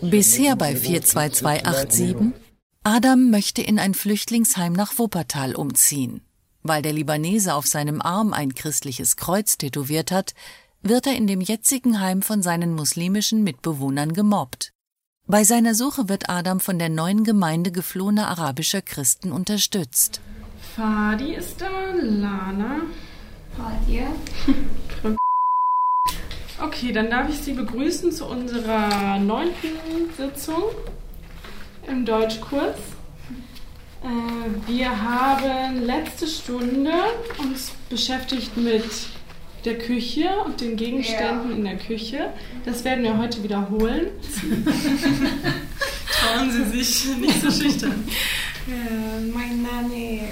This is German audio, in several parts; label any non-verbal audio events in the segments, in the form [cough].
Bisher bei 42287 Adam möchte in ein Flüchtlingsheim nach Wuppertal umziehen. Weil der Libanese auf seinem Arm ein christliches Kreuz tätowiert hat, wird er in dem jetzigen Heim von seinen muslimischen Mitbewohnern gemobbt. Bei seiner Suche wird Adam von der neuen Gemeinde geflohener arabischer Christen unterstützt. Fadi ist da, Lana. Fadia. Okay, dann darf ich Sie begrüßen zu unserer neunten Sitzung im Deutschkurs. Äh, wir haben letzte Stunde uns beschäftigt mit der Küche und den Gegenständen Ja. in der Küche. Das werden wir heute wiederholen. [laughs] Trauen Sie sich nicht so schüchtern. Äh, mein Name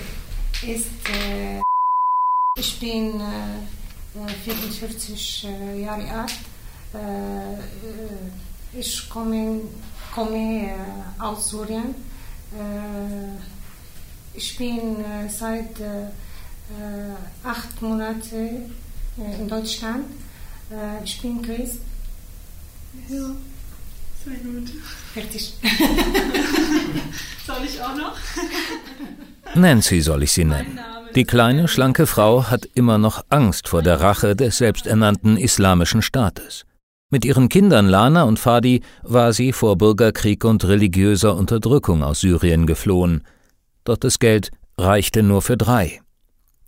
ist. Äh, ich bin äh, 44 äh, Jahre alt. Äh, äh, ich komme, komme äh, aus Syrien. Äh, ich bin äh, seit äh, äh, acht Monaten äh, in Deutschland. Äh, ich bin Christ. Ja, Sehr gut. fertig. [laughs] Soll ich auch noch? Nancy soll ich sie nennen. Die kleine, schlanke Frau hat immer noch Angst vor der Rache des selbsternannten Islamischen Staates. Mit ihren Kindern Lana und Fadi war sie vor Bürgerkrieg und religiöser Unterdrückung aus Syrien geflohen. Doch das Geld reichte nur für drei.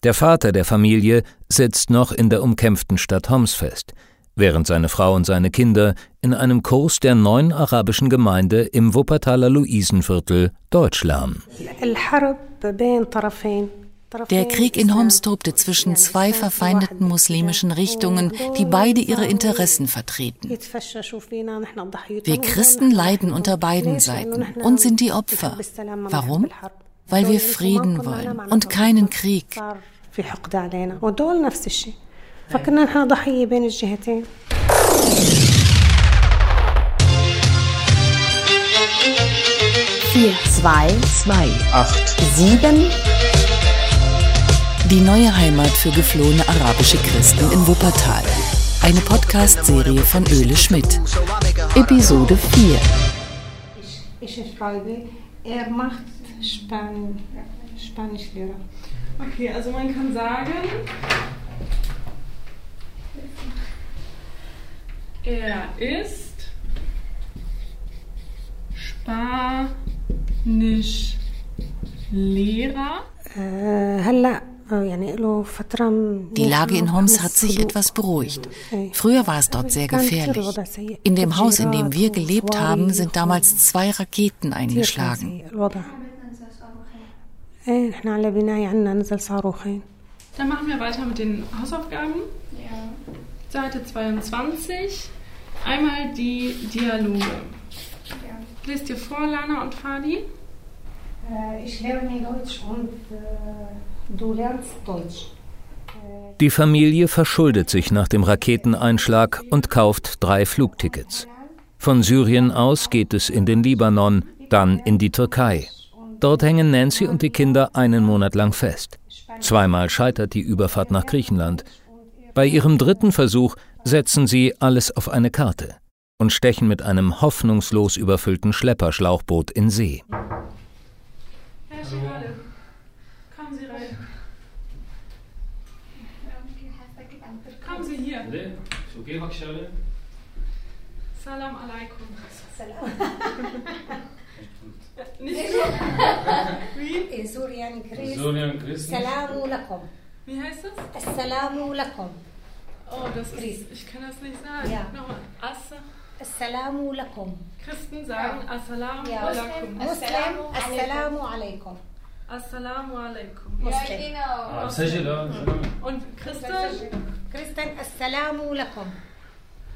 Der Vater der Familie sitzt noch in der umkämpften Stadt Homs fest, während seine Frau und seine Kinder in einem Kurs der neuen arabischen Gemeinde im Wuppertaler Luisenviertel Deutsch lernen. Der Krieg in Homs tobte zwischen zwei verfeindeten muslimischen Richtungen, die beide ihre Interessen vertreten. Wir Christen leiden unter beiden Seiten und sind die Opfer. Warum? Weil wir Frieden wollen und keinen Krieg. في حقد علينا ودول نفس الشيء فكنا نحن ضحية بين الجهتين Vier, zwei, zwei, acht, sieben, Die neue Heimat für geflohene arabische Christen in Wuppertal. Eine Podcast-Serie von Öle Schmidt. Episode 4. Ich, ich schreibe, er macht Span Spanischlehrer. Okay, also man kann sagen, er ist Spanischlehrer. آه، هلا die Lage in Homs hat sich etwas beruhigt. Früher war es dort sehr gefährlich. In dem Haus, in dem wir gelebt haben, sind damals zwei Raketen eingeschlagen. Dann machen wir weiter mit den Hausaufgaben. Ja. Seite 22. Einmal die Dialoge. Ja. Lest dir vor, Lana und Fadi. Äh, ich lerne Deutsch und. Äh du lernst Deutsch. Die Familie verschuldet sich nach dem Raketeneinschlag und kauft drei Flugtickets. Von Syrien aus geht es in den Libanon, dann in die Türkei. Dort hängen Nancy und die Kinder einen Monat lang fest. Zweimal scheitert die Überfahrt nach Griechenland. Bei ihrem dritten Versuch setzen sie alles auf eine Karte und stechen mit einem hoffnungslos überfüllten Schlepperschlauchboot in See. Salam alaikum. Nicht [laughs] so? Wie? In Syrien Christ. Syrien Christen. Salamu lakum. Wie heißt das? Assalamu lakum. Oh, das ist. Chris. Ich kann das nicht sagen. Ja. Nochmal. Assa. Assalamu lakum. Christen sagen Assalamu Ja. alaikum. Muslim, Assalamu alaikum. Assalamu alaikum. Muslim. آه، سجل آه، سلام. Und Christen? Christian, Assalamu lakum.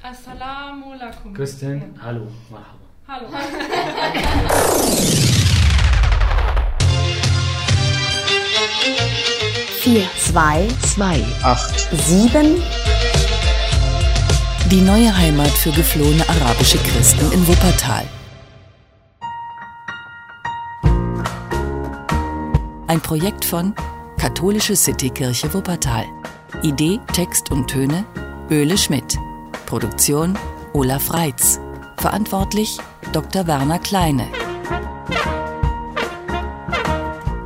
Assalamu alaikum. كريستين هلو مرحبا Hallo. [laughs] Vier, zwei, zwei, acht, sieben, Die neue Heimat für geflohene arabische Christen in Wuppertal. Ein Projekt von Katholische Citykirche Wuppertal. Idee, Text und Töne Öle Schmidt. Produktion Olaf Reitz. Verantwortlich Dr. Werner Kleine.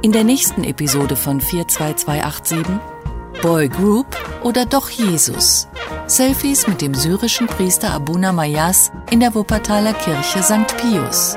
In der nächsten Episode von 42287 Boy Group oder doch Jesus? Selfies mit dem syrischen Priester Abuna Mayas in der Wuppertaler Kirche St. Pius.